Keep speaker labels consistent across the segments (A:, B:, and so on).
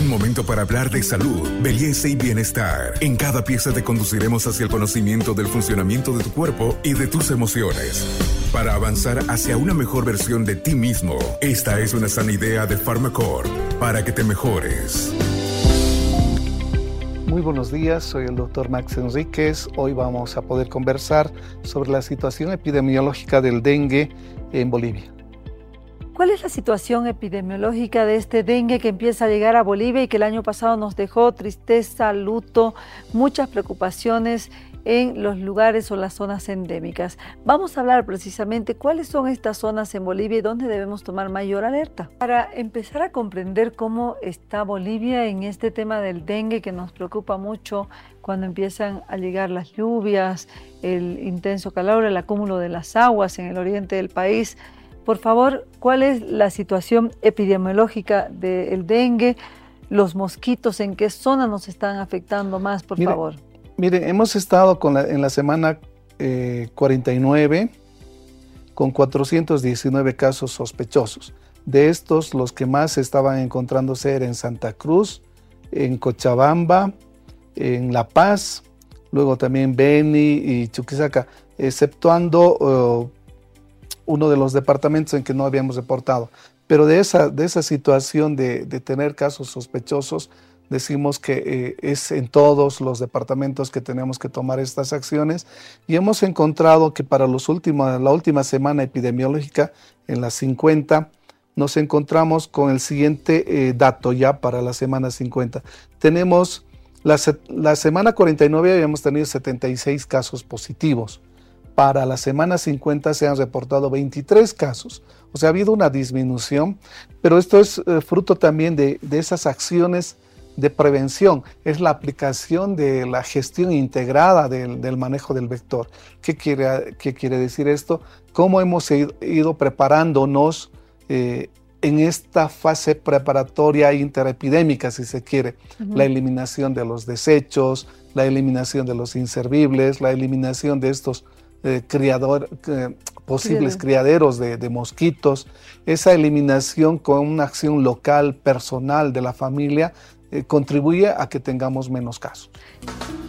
A: Un momento para hablar de salud, belleza y bienestar. En cada pieza te conduciremos hacia el conocimiento del funcionamiento de tu cuerpo y de tus emociones. Para avanzar hacia una mejor versión de ti mismo, esta es una sana idea de Pharmacorp para que te mejores.
B: Muy buenos días, soy el doctor Max Enríquez. Hoy vamos a poder conversar sobre la situación epidemiológica del dengue en Bolivia.
C: ¿Cuál es la situación epidemiológica de este dengue que empieza a llegar a Bolivia y que el año pasado nos dejó tristeza, luto, muchas preocupaciones en los lugares o las zonas endémicas? Vamos a hablar precisamente cuáles son estas zonas en Bolivia y dónde debemos tomar mayor alerta. Para empezar a comprender cómo está Bolivia en este tema del dengue que nos preocupa mucho cuando empiezan a llegar las lluvias, el intenso calor, el acúmulo de las aguas en el oriente del país, por favor, ¿cuál es la situación epidemiológica del dengue? Los mosquitos, ¿en qué zona nos están afectando más, por favor?
B: Mire, hemos estado en la semana 49 eh, con 419 casos sospechosos. De estos, los que más estaban encontrándose eran en Santa Cruz, en Cochabamba, en La Paz, luego también Beni y Chuquisaca, exceptuando oh, uno de los departamentos en que no habíamos reportado. Pero de esa, de esa situación de, tener casos sospechosos, decimos que eh, es en todos los departamentos que tenemos que tomar estas acciones y hemos encontrado que para los últimos, la última semana epidemiológica, en las 50, nos encontramos con el siguiente eh, dato ya para la semana 50. Tenemos la, la semana 49 habíamos tenido 76 casos positivos para la semana 50 se han reportado 23 casos. O sea, ha habido una disminución, pero esto es eh, fruto también de, esas acciones de prevención, es la aplicación de la gestión integrada del, manejo del vector. ¿Qué quiere, ¿Qué quiere, decir esto? ¿Cómo hemos ido, preparándonos eh, en esta fase preparatoria interepidémica, si se quiere? La eliminación de los desechos, la eliminación de los inservibles, la eliminación de estos eh, criador, posibles criaderos de, mosquitos, esa eliminación con una acción local, personal de la familia, eh, contribuye a que tengamos menos casos.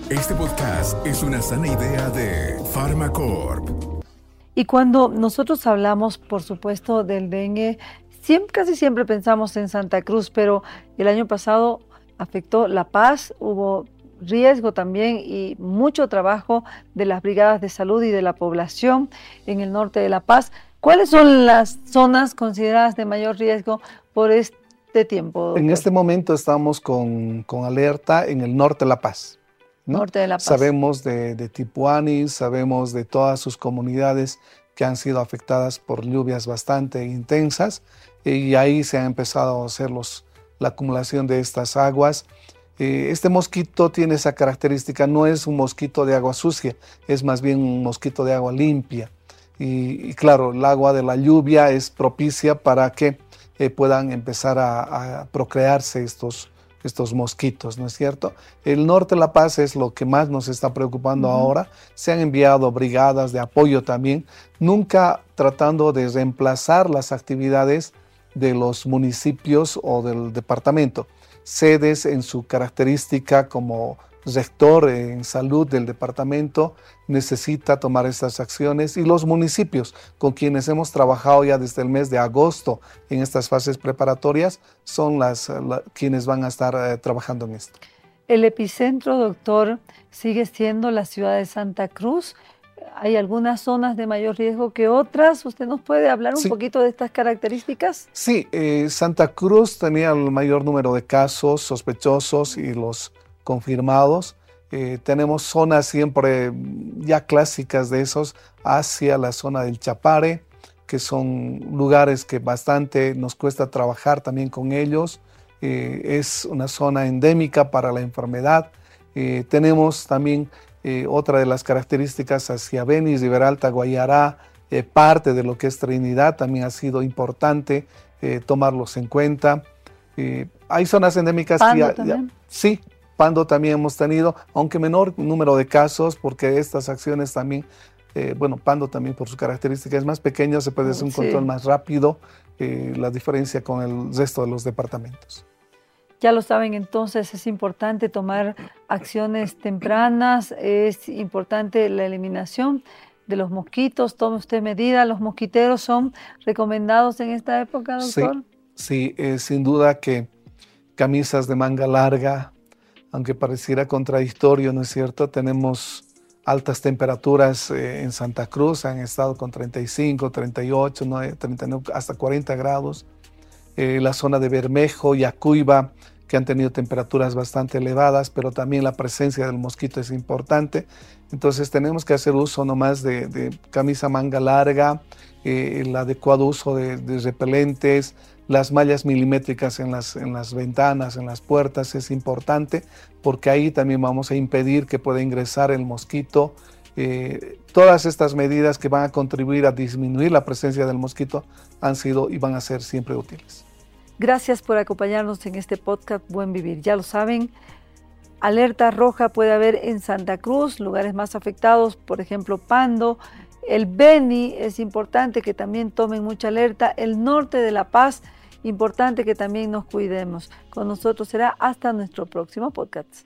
A: Este podcast es una sana idea de Pharmacorp.
C: Y cuando nosotros hablamos, por supuesto, del dengue, siempre, casi siempre pensamos en Santa Cruz, pero el año pasado afectó La Paz, hubo riesgo también y mucho trabajo de las brigadas de salud y de la población en el norte de La Paz. ¿Cuáles son las zonas consideradas de mayor riesgo por este tiempo?
B: En este momento estamos con, alerta en el norte de La Paz.
C: Norte de La Paz.
B: Sabemos de, de Tipuani, sabemos de todas sus comunidades que han sido afectadas por lluvias bastante intensas y ahí se ha empezado a hacer los, la acumulación de estas aguas. Eh, este mosquito tiene esa característica, no es un mosquito de agua sucia, es más bien un mosquito de agua limpia. Y, claro, el agua de la lluvia es propicia para que eh, puedan empezar a, procrearse estos, estos mosquitos, ¿no es cierto? El norte de La Paz es lo que más nos está preocupando ahora. Se han enviado brigadas de apoyo también, nunca tratando de reemplazar las actividades de los municipios o del departamento, sedes en su característica como rector en salud del departamento necesita tomar estas acciones y los municipios con quienes hemos trabajado ya desde el mes de agosto en estas fases preparatorias son las quienes van a estar eh, trabajando en esto.
C: El epicentro, doctor, sigue siendo la ciudad de Santa Cruz hay algunas zonas de mayor riesgo que otras. ¿Usted nos puede hablar un poquito de estas características?
B: Sí, eh, Santa Cruz tenía el mayor número de casos sospechosos y los confirmados. Eh, tenemos zonas siempre ya clásicas de esos hacia la zona del Chapare, que son lugares que bastante nos cuesta trabajar también con ellos. Eh, es una zona endémica para la enfermedad. tenemos también eh, otra de las características hacia Beni, Riberalta, Guayará, eh, parte de lo que es Trinidad, también ha sido importante eh, tomarlos en cuenta. hay zonas endémicas
C: Pando también.
B: sí, Pando también hemos tenido, aunque menor número de casos, porque estas acciones también, bueno, Pando también por su característica es más pequeño, se puede hacer un control más rápido, la diferencia con el resto de los departamentos.
C: Ya lo saben, entonces es importante tomar acciones tempranas, es importante la eliminación de los mosquitos, tome usted medida, los mosquiteros son recomendados en esta época, doctor.
B: Sí, sí sin duda que camisas de manga larga, aunque pareciera contradictorio, ¿no es cierto? Tenemos altas temperaturas eh, en Santa Cruz, han estado con 35, 38, 39, hasta 40 grados. Eh, la zona de Bermejo y Acuiba, que han tenido temperaturas bastante elevadas, pero también la presencia del mosquito es importante. Entonces tenemos que hacer uso nomás de, de camisa manga larga, eh, el adecuado uso de, repelentes, las mallas milimétricas en las, en las ventanas, en las puertas es importante porque ahí también vamos a impedir que pueda ingresar el mosquito. Eh, todas estas medidas que van a contribuir a disminuir la presencia del mosquito han sido y van a ser siempre útiles.
C: Gracias por acompañarnos en este podcast Buen Vivir. Ya lo saben, alerta roja puede haber en Santa Cruz, lugares más afectados, por ejemplo, Pando. El Beni es importante que también tomen mucha alerta. El norte de La Paz importante que también nos cuidemos. Con nosotros será hasta nuestro próximo podcast.